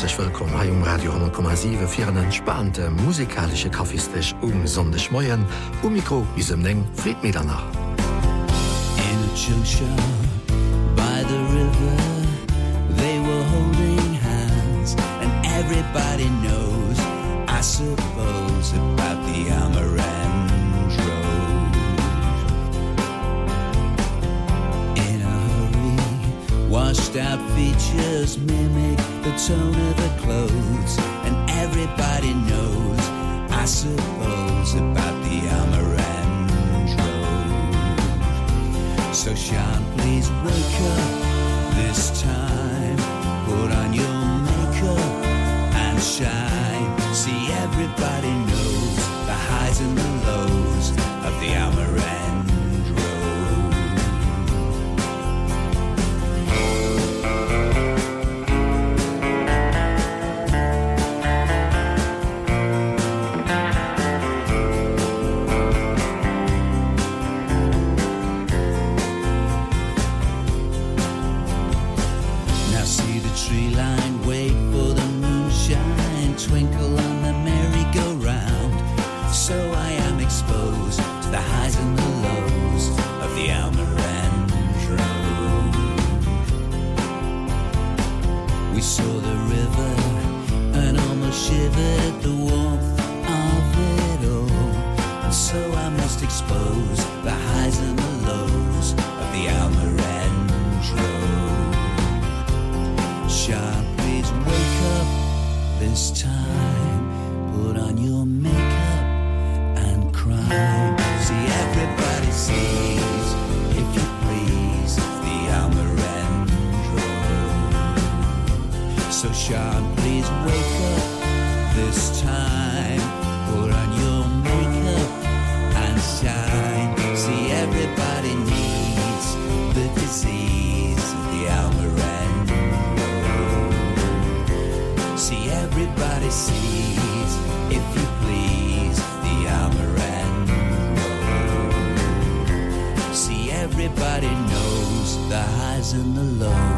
herzlich willkommen hai um Radio 10,7 fir einen entspannte musikalische Kaffeestech um sondech Moien um Mikro wie em leng Fried mir danach. by the river they were holding hands and everybody knows I suppose about the Amaran out features mimic the tone of the clothes. And everybody knows I suppose about the amaranth so Sean please wake up this time. Put on your makeup and shine. See everybody knows the highs and the lows of the amaranth the river and almost shivered at the warmth of it all. And so I must expose the highs and the lows of the Almerend Road. Sharp wake up this time, put on your makeup and cry. See everybody see. John, please wake up this time. Put on your makeup and shine. See, everybody needs the disease of the Almirante. See, everybody sees, if you please, the Almirante. See, everybody knows the highs and the lows.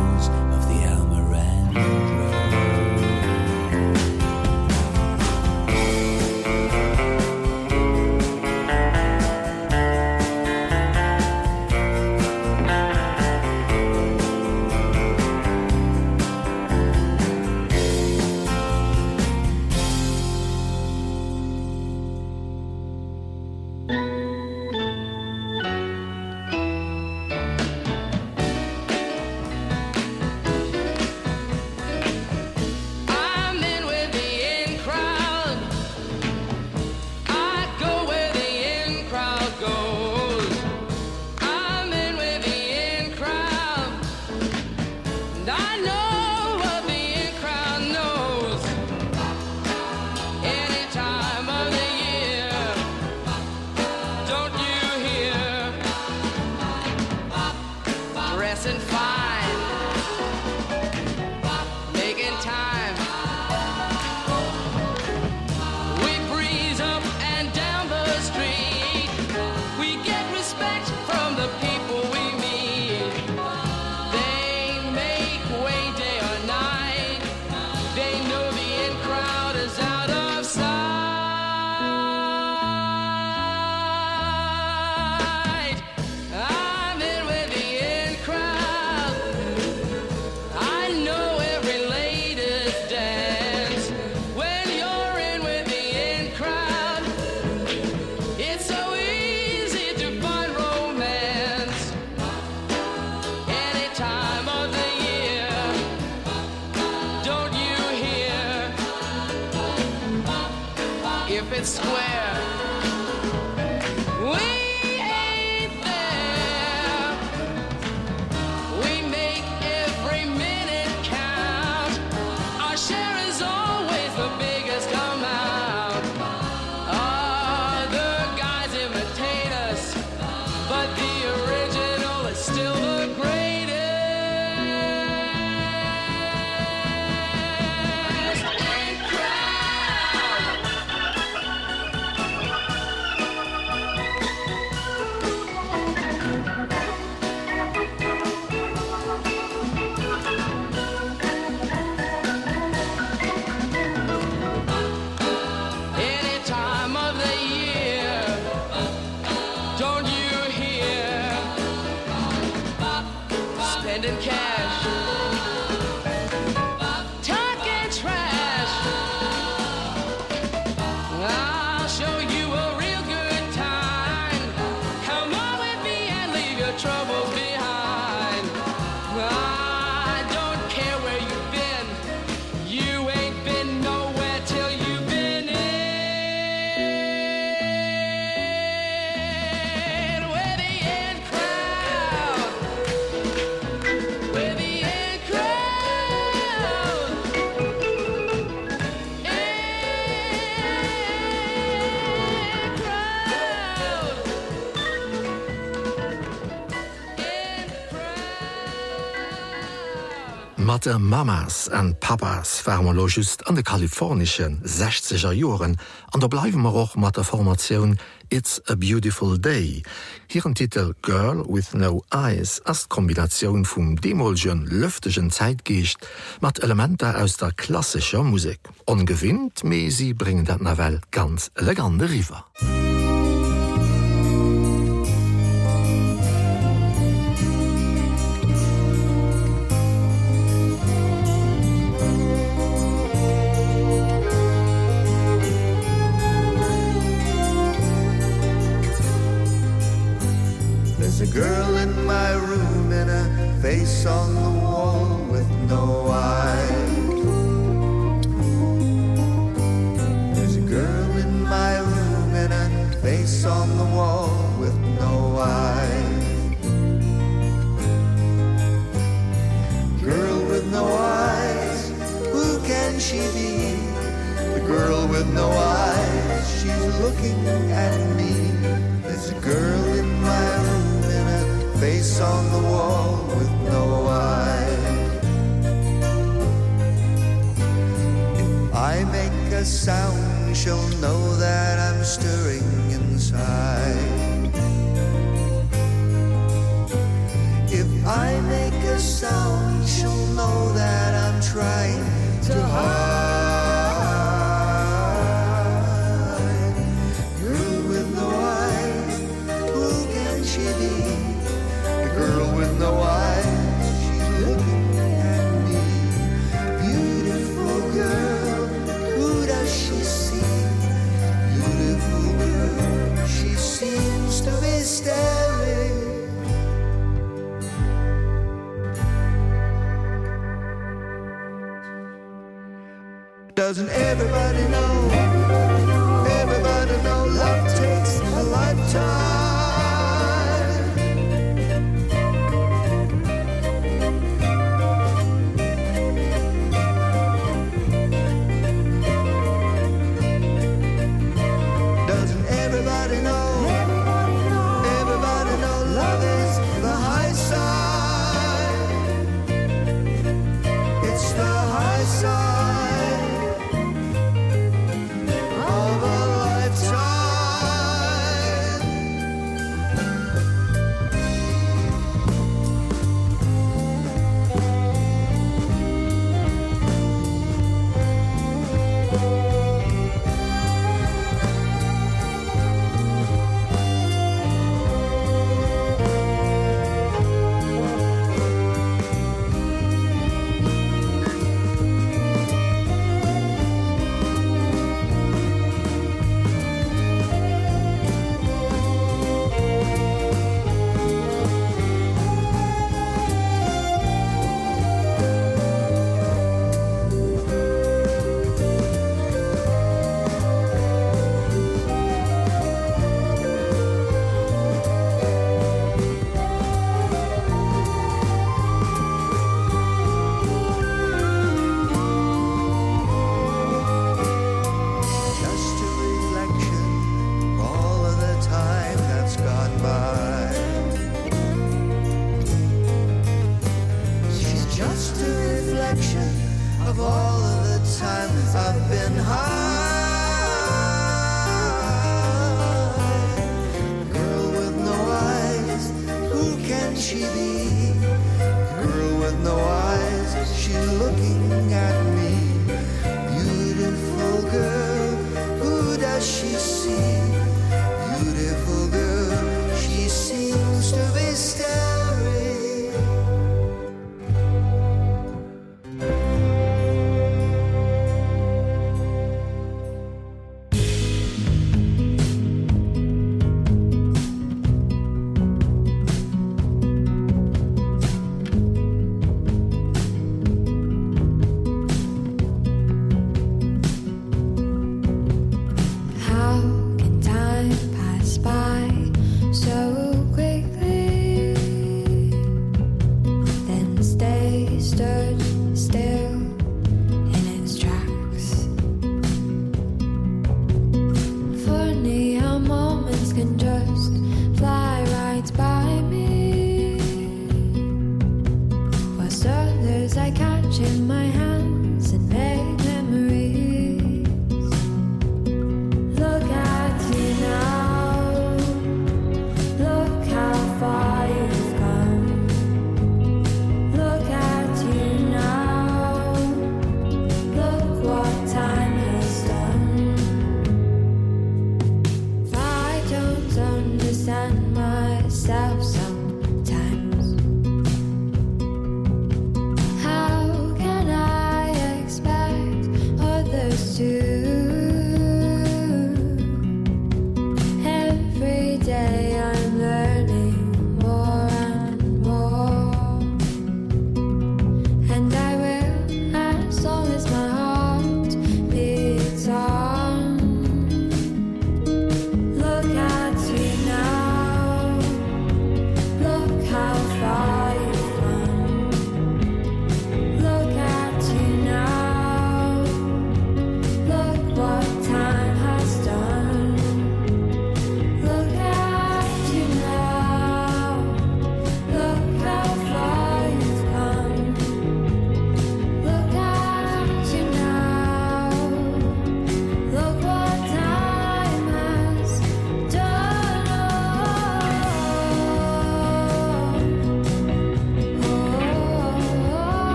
Platte Mamas en Papas wärmerlo just an de kalifornischen 60er Joren an der bleiwen mar och mat der Formatioun „It's a beautiful day. Hiieren Titel „Girl with no Eyes as Kombinatioun vum demolgen lüftegen Zeitgeicht mat Elemente aus der klassischer Musik. Ongewinnt, mesi bringen dat Navel ganz elegante River. Musik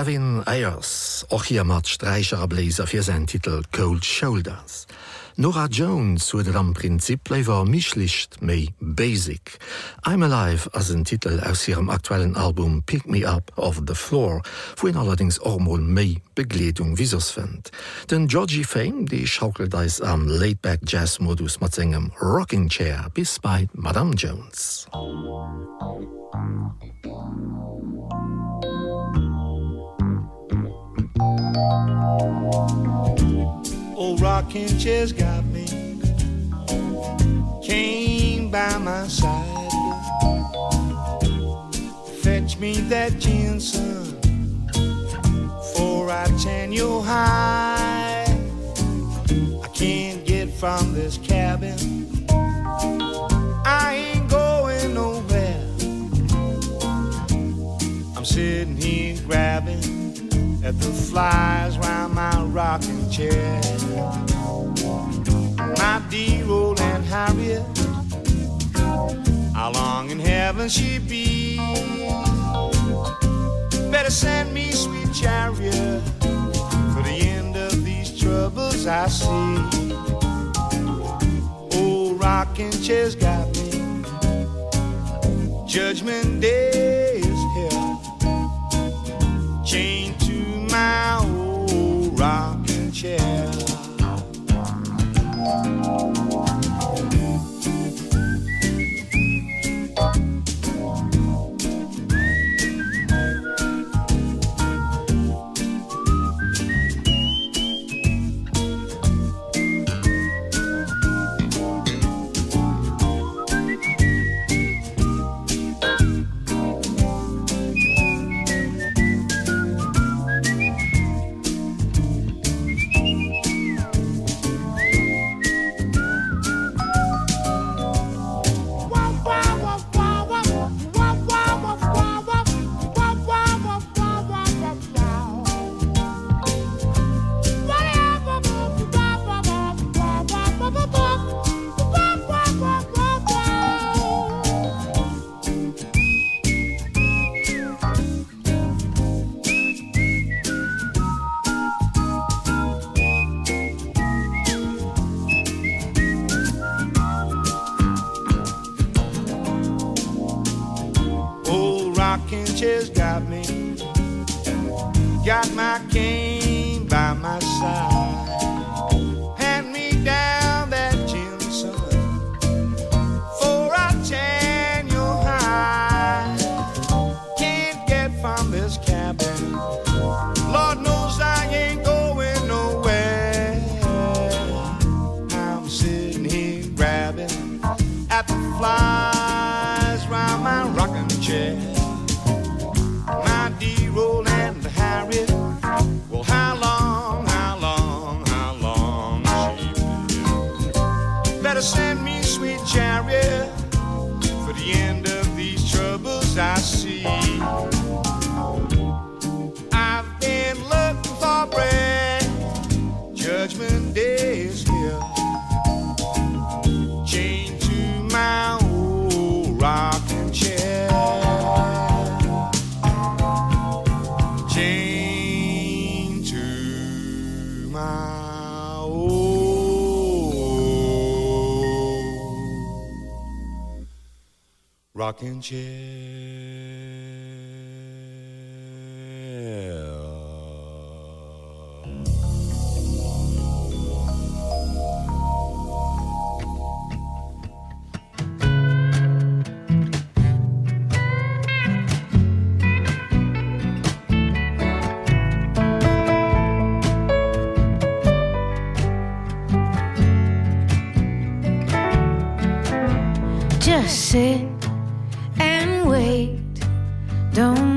Kevin Ayers och hier mat Streicher Bläser fir sein Titel „Cold Shoulders. Nora Jones huet am Prinzip leiwer mischlicht méi Basic. I'm alive as een Titel aus ihrem aktuellen Album „Pick Me Up of the Floor, woin allerdings ormol méi Begleung visos fënd. Den Georgie Fame, déi schaukeldeis am Laidback JazzModus mat engem Rocking Chair bis bei Madame Jones. Oh, oh, oh, oh, oh, oh. Old rocking chairs got me. Came by my side. Fetch me that gin son for I tan you high. I can't get from this cabin. I ain't going nowhere. I'm sitting here grabbing at the flies round my rocking chair. My dear old and Harriet how long in heaven she be? Better send me sweet chariot for the end of these troubles I see. Old rocking chairs got me. Judgment day is here. Chain rocking chair's got me. Got my cane by my side. rocking chair. just sit don't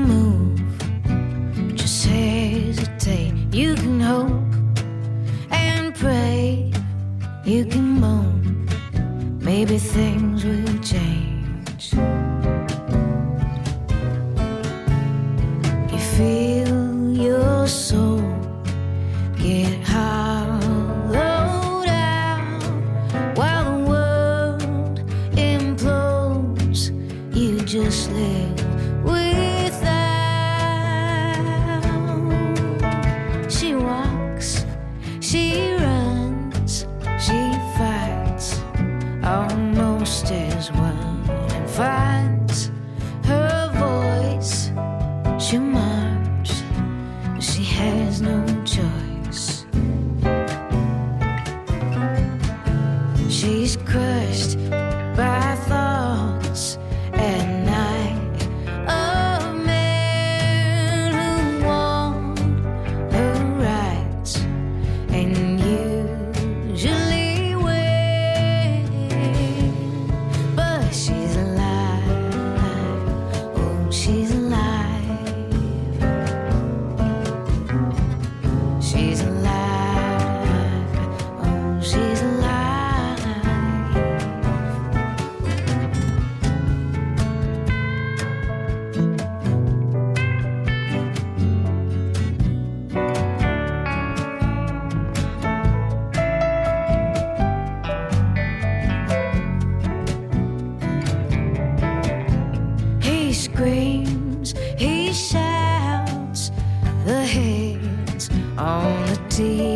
See.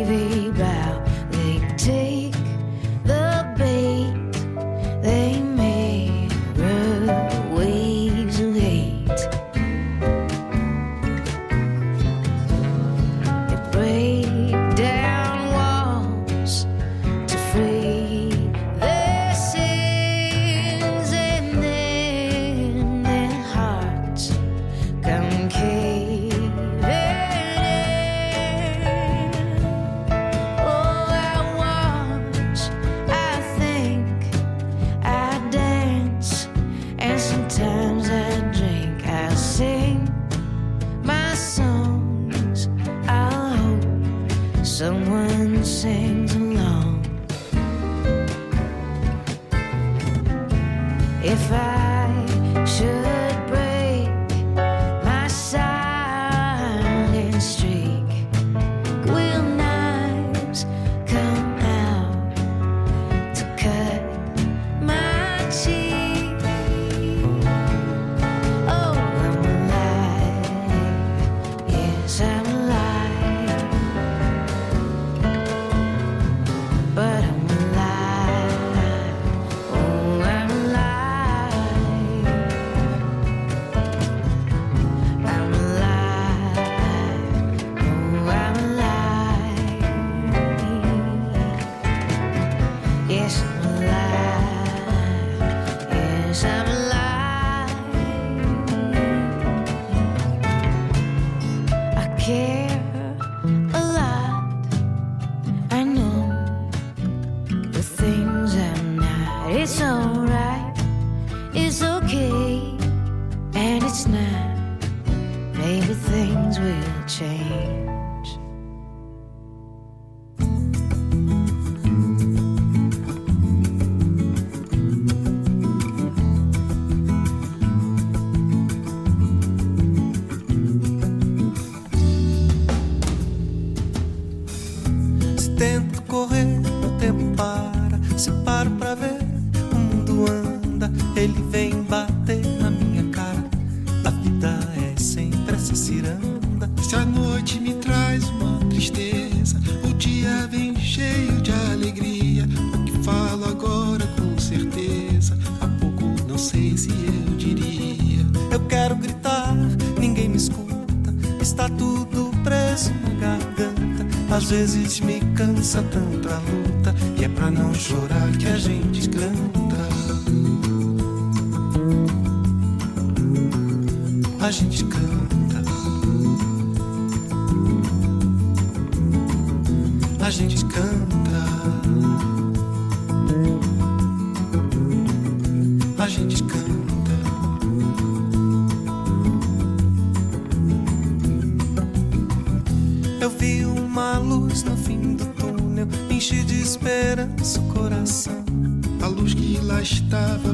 satã.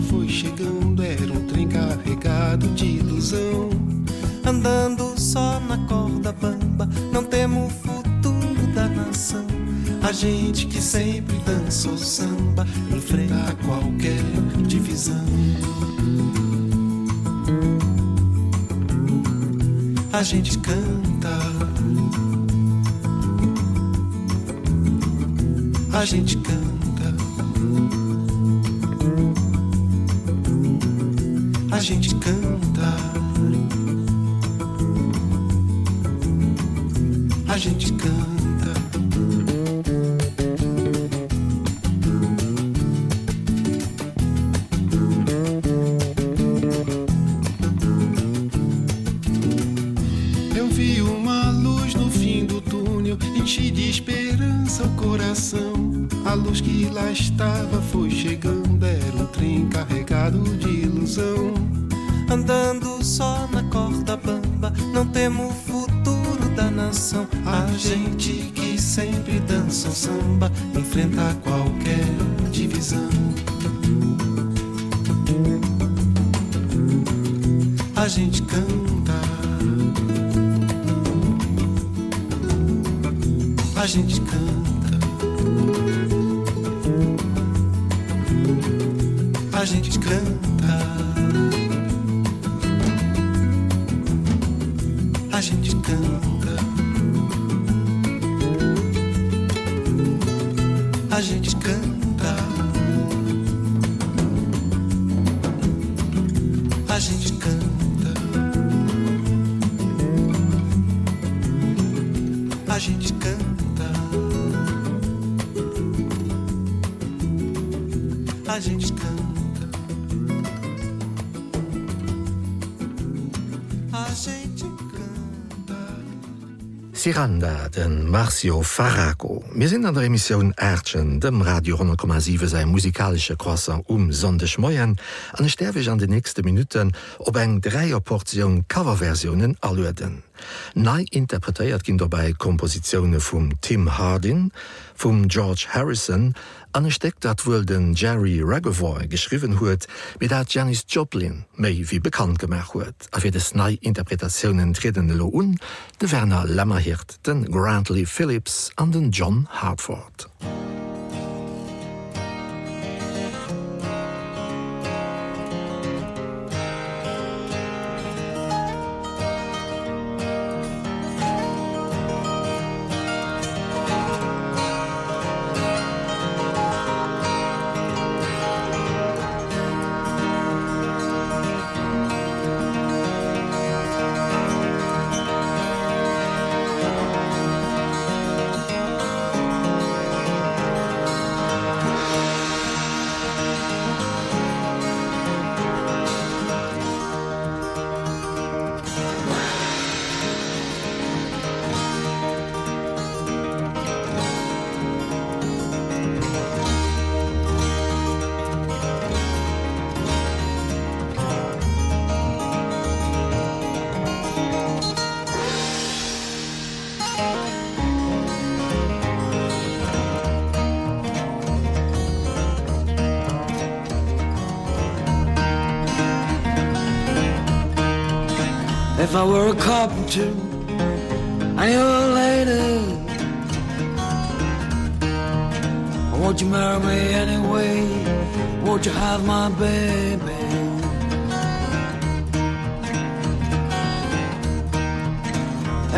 Foi chegando, era um trem carregado de ilusão. Andando só na corda bamba, não temo o futuro da nação. A gente que sempre dançou samba, enfrenta qualquer divisão. A gente canta. A gente canta. Gente canta. A gente canta. A gente canta. A gente canta. A gente canta. Siranda den Marcio Faraco. Mir sinn an der Emissionioun Ächen dem Radio 10,7 sei musikalsche Croisser um sondech Moien, an sterwech an de nächste Minuten op eng dreier Portioun Coverversionen erlöden. Nei interpretéiert ginn dabei Kompositionune vum Tim Hardin, vum George Harrison, ansteckt dat wuel den Jerry Ragovoy geschriven huet, mit dat Janis Joplin méi wie bekannt gemerk huet, a fir de Snei-Interpretationioen tredende lo un, de Werner Lämmerhirt, den Grantley Phillips an den John Hartford. A if I were a carpenter and you're a lady. Won't you marry me anyway. Won't you have my baby?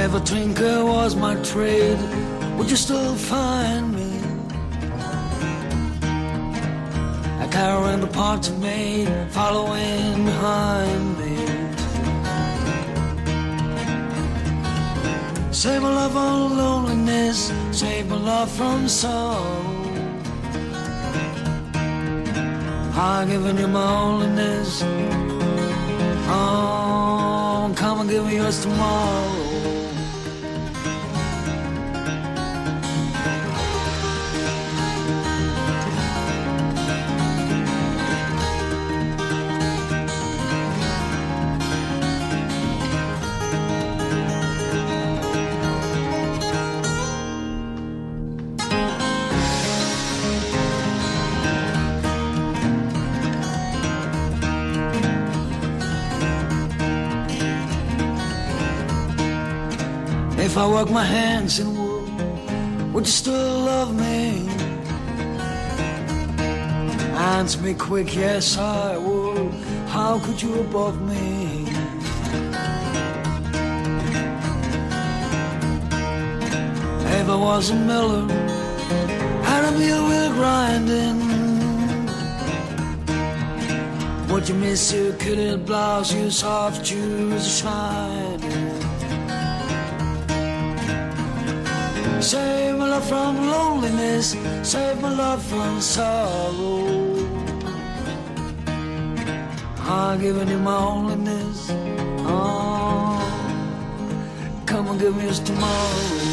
If a tinker was my trade? Would you still find me? I carry the parts made following behind save my love on loneliness save my love from sorrow. I'm giving you my loneliness oh come and give me yours tomorrow work my hands in wool would you still love me? Answer me quick yes I would. How could you above me? I was a miller had a wheel grinding. Would you miss you could it blouse you soft shoes shining save my love from loneliness save my love from sorrow. I'm giving you my loneliness oh come and give me this tomorrow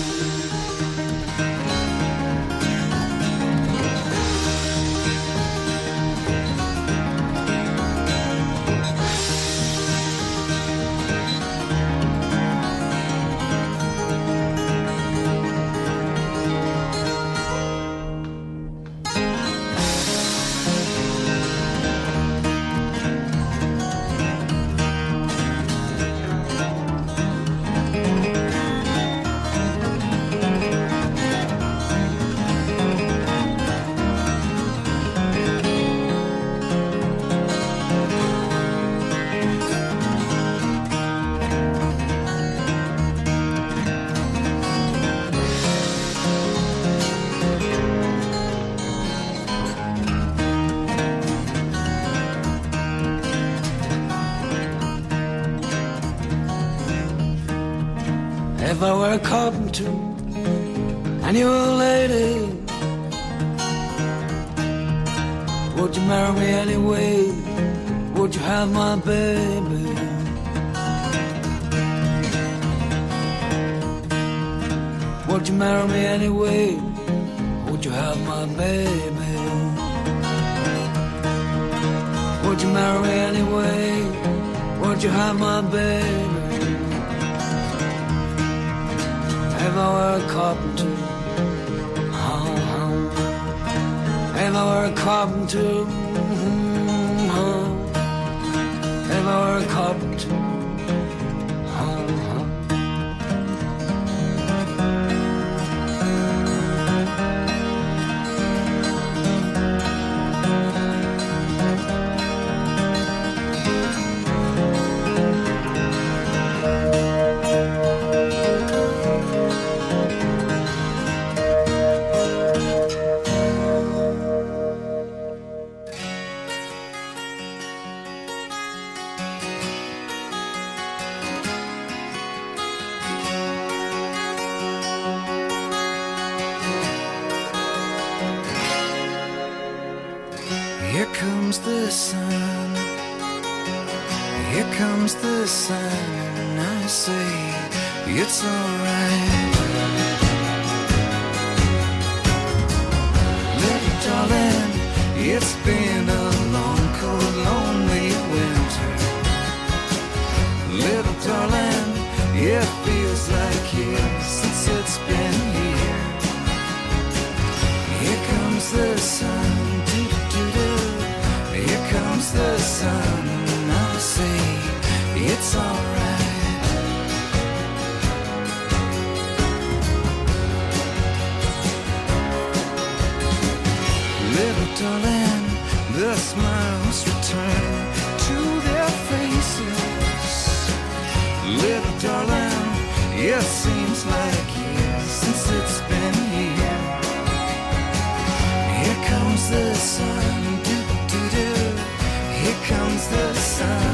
would you marry me anyway? Would you have my baby? Would you marry me anyway? Would you have my baby? Would you marry me anyway? Would you have my baby? If I were a carpenter oh. if I were a carpenter mm, oh. the sun, doo -doo -doo Here comes the sun, I say it's alright. Little darling, the smiles return to their faces. Little darling, it seems like. the sun.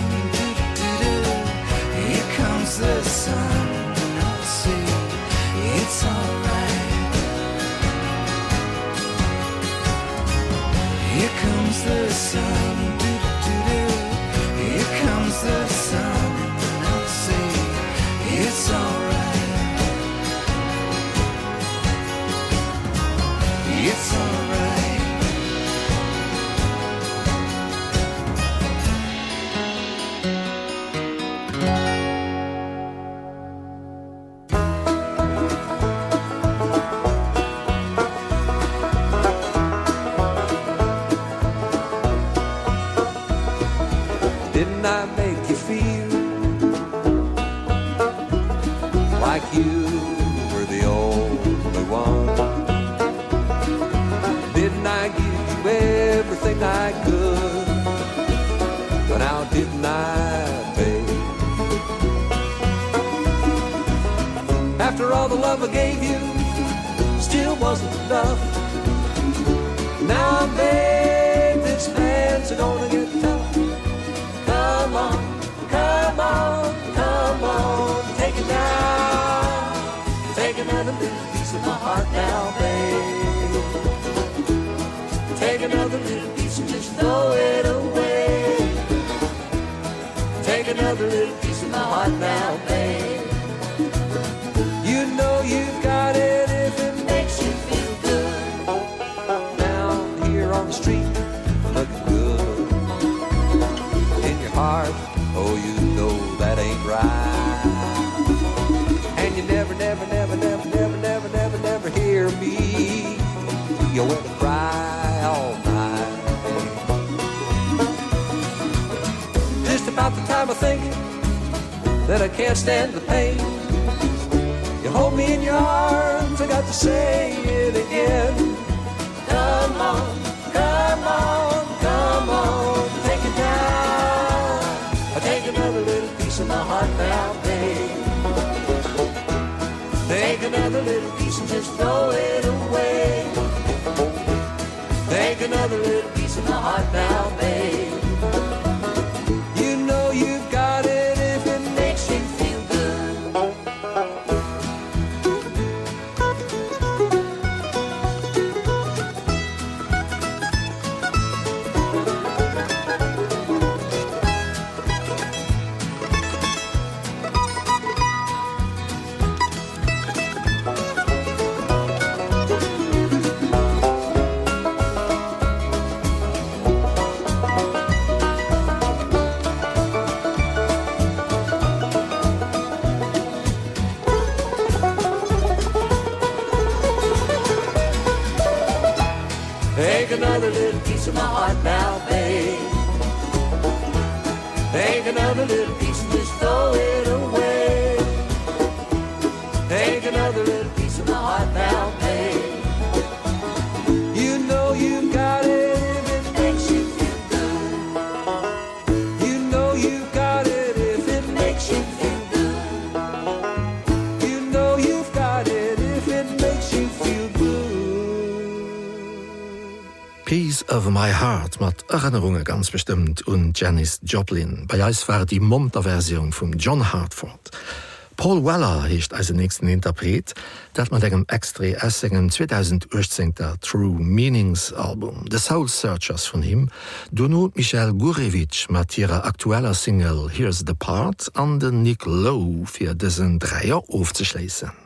the sun. I'll see. It's alright. Here comes the sun. that I can't stand the pain. You hold me in your arms, I got to say it again. Come on, come on, come on, take it down. I take another little piece of my heart now, babe. Take another little piece and just throw it away. Take another little piece of my heart now, babe. Piece of my Heart mat Erinnerunge ganz bestimmt und Janice Joplin. Bei Eis war die Monterversion vum John Hartford. Paul Weller hecht als den nächsten Interpret, dat man engem Extre Essingen 2018 der True Meanings Album, The Soul Searchers von him, Donno Michel Gurewitsch mat ihrer aktueller Single „Here's the Part an den Nick Lowe fir dessen Dreier ofzeschleessen.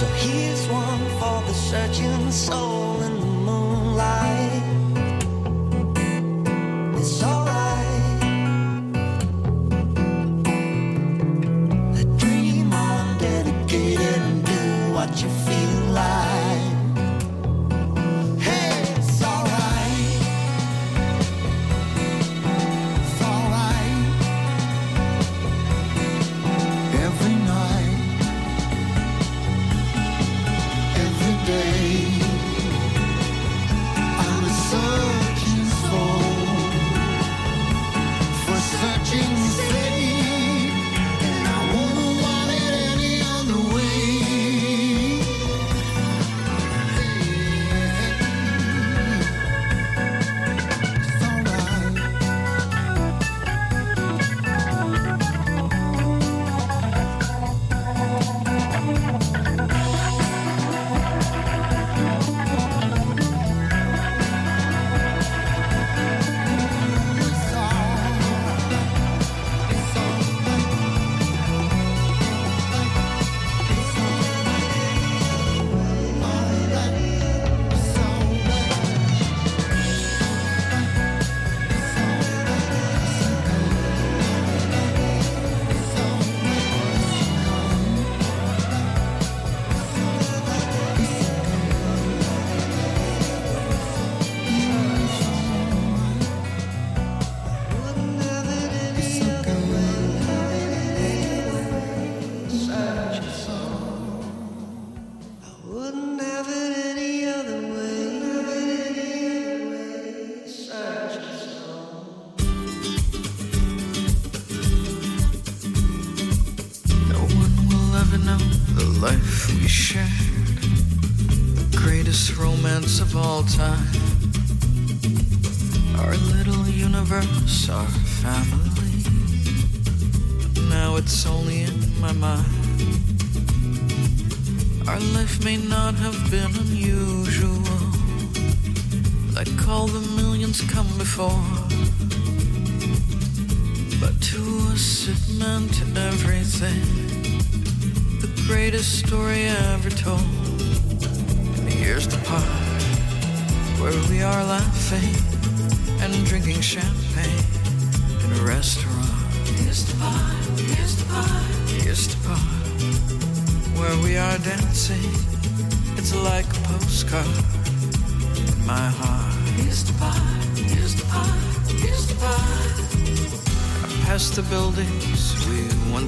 So here's one for the searching soul in the moonlight.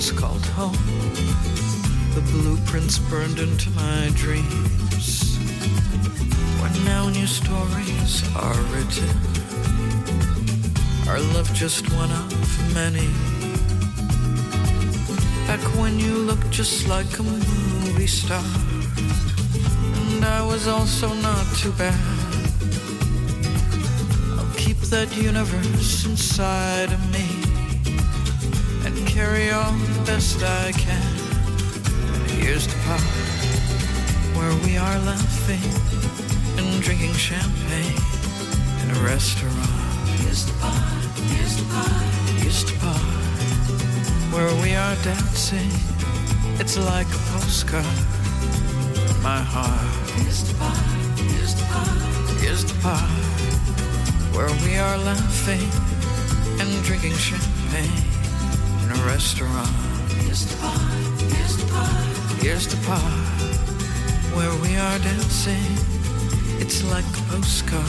Once called home. The blueprints burned into my dreams. When now new stories are written? Our love just one of many. Back when you looked just like a movie star. And I was also not too bad. I'll keep that universe inside of me and carry on best I can. Here's the part where we are laughing and drinking champagne in a restaurant. Here's the part here's the part here's the part where we are dancing. It's like a postcard my heart. Here's the part here's the part here's the part where we are laughing and drinking champagne in a restaurant here's the part here's the part here's the part where we are dancing. It's like a postcard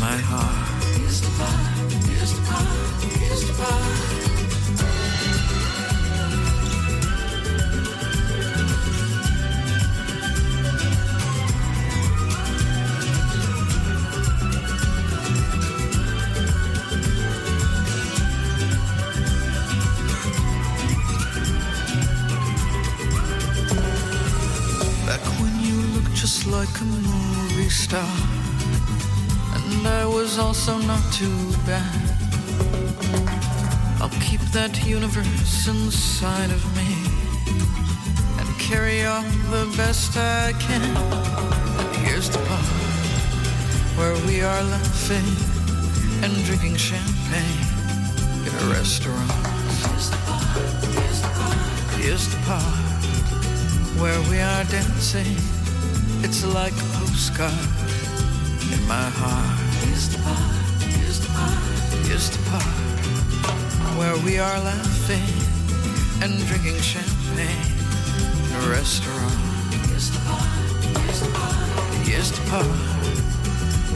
my heart. Here's the part here's the part here's the part like a movie star. And I was also not too bad. I'll keep that universe inside of me and carry on the best I can. And here's the part where we are laughing and drinking champagne in a restaurant. Here's the part, here's the part. Here's the part where we are dancing it's like a postcard in my heart. Here's the part here's the part here's the part. Where we are laughing and drinking champagne in a restaurant. Here's the part here's the part here's the part.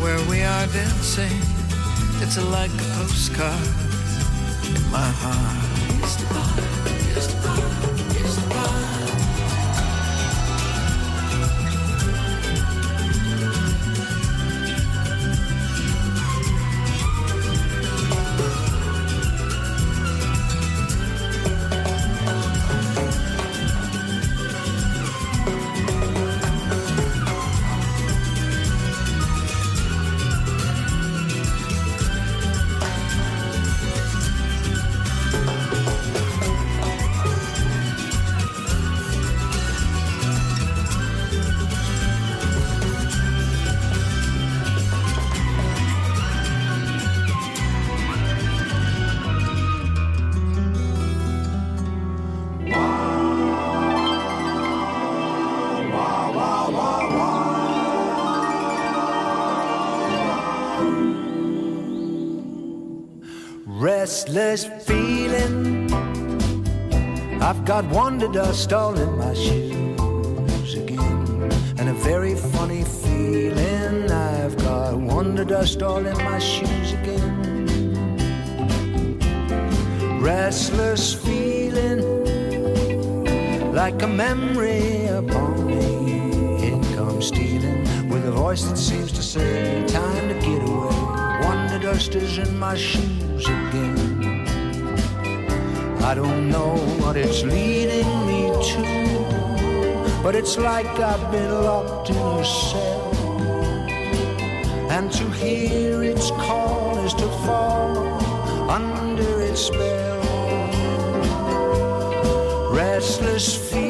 Where we are dancing it's like a postcard in my heart. Here's the part here's the part here's the part Wonder dust all in my shoes again. And a very funny feeling I've got wonder dust all in my shoes again. Restless feeling like a memory upon me. It comes stealing with a voice that seems to say time to get away. Wonder dust is in my shoes again I don't know what it's leading me to but it's like I've been locked in a cell. And to hear its call is to fall under its spell. Restless feeling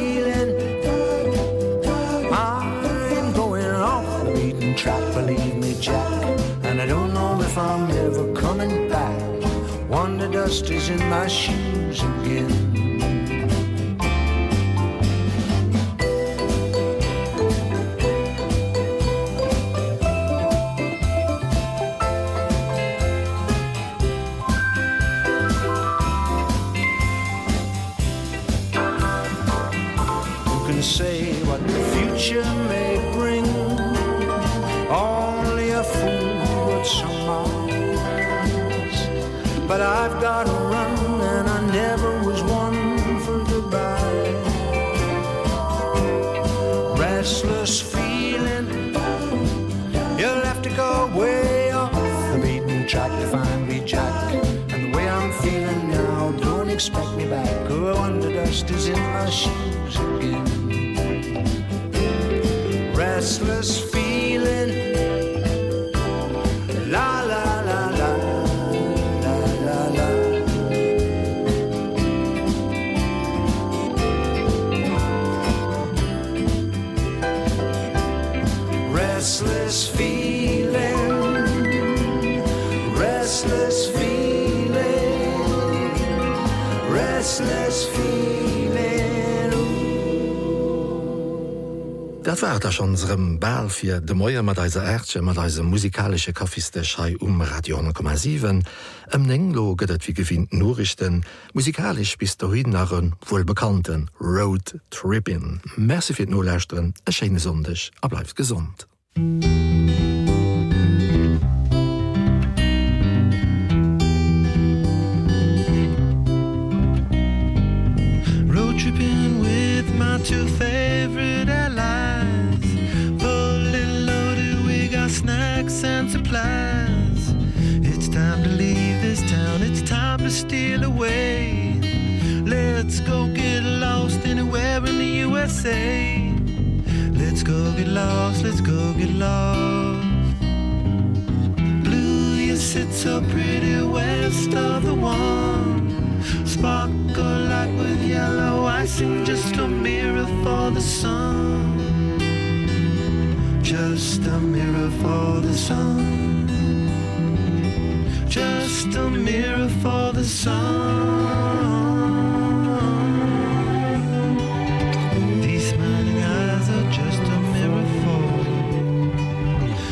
dust is in my shoes again. Dat war der schonrem Ball fir de Moier mat deiser Äsche mat deise musikalsche Kaffistechei um Radio,7, ëm Nenglo gëtt wie gewinnt Norrichten, musikalisch bis der Hüdenarren bekannten Road Trippin. Merzi fir nolächten, erschene sondech, ableif gesund. Musik a mirror for the sun. Just a mirror for the sun. These smiling eyes are just a mirror for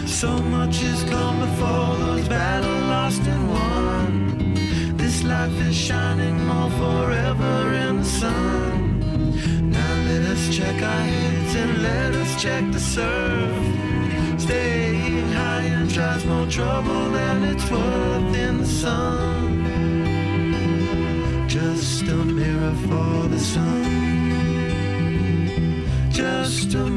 so much is come before those battle lost in one this life is shining more forever in the sun. Now let us check our heads and let us check the surf trouble than it's worth in the sun. Just a mirror for the sun. Just a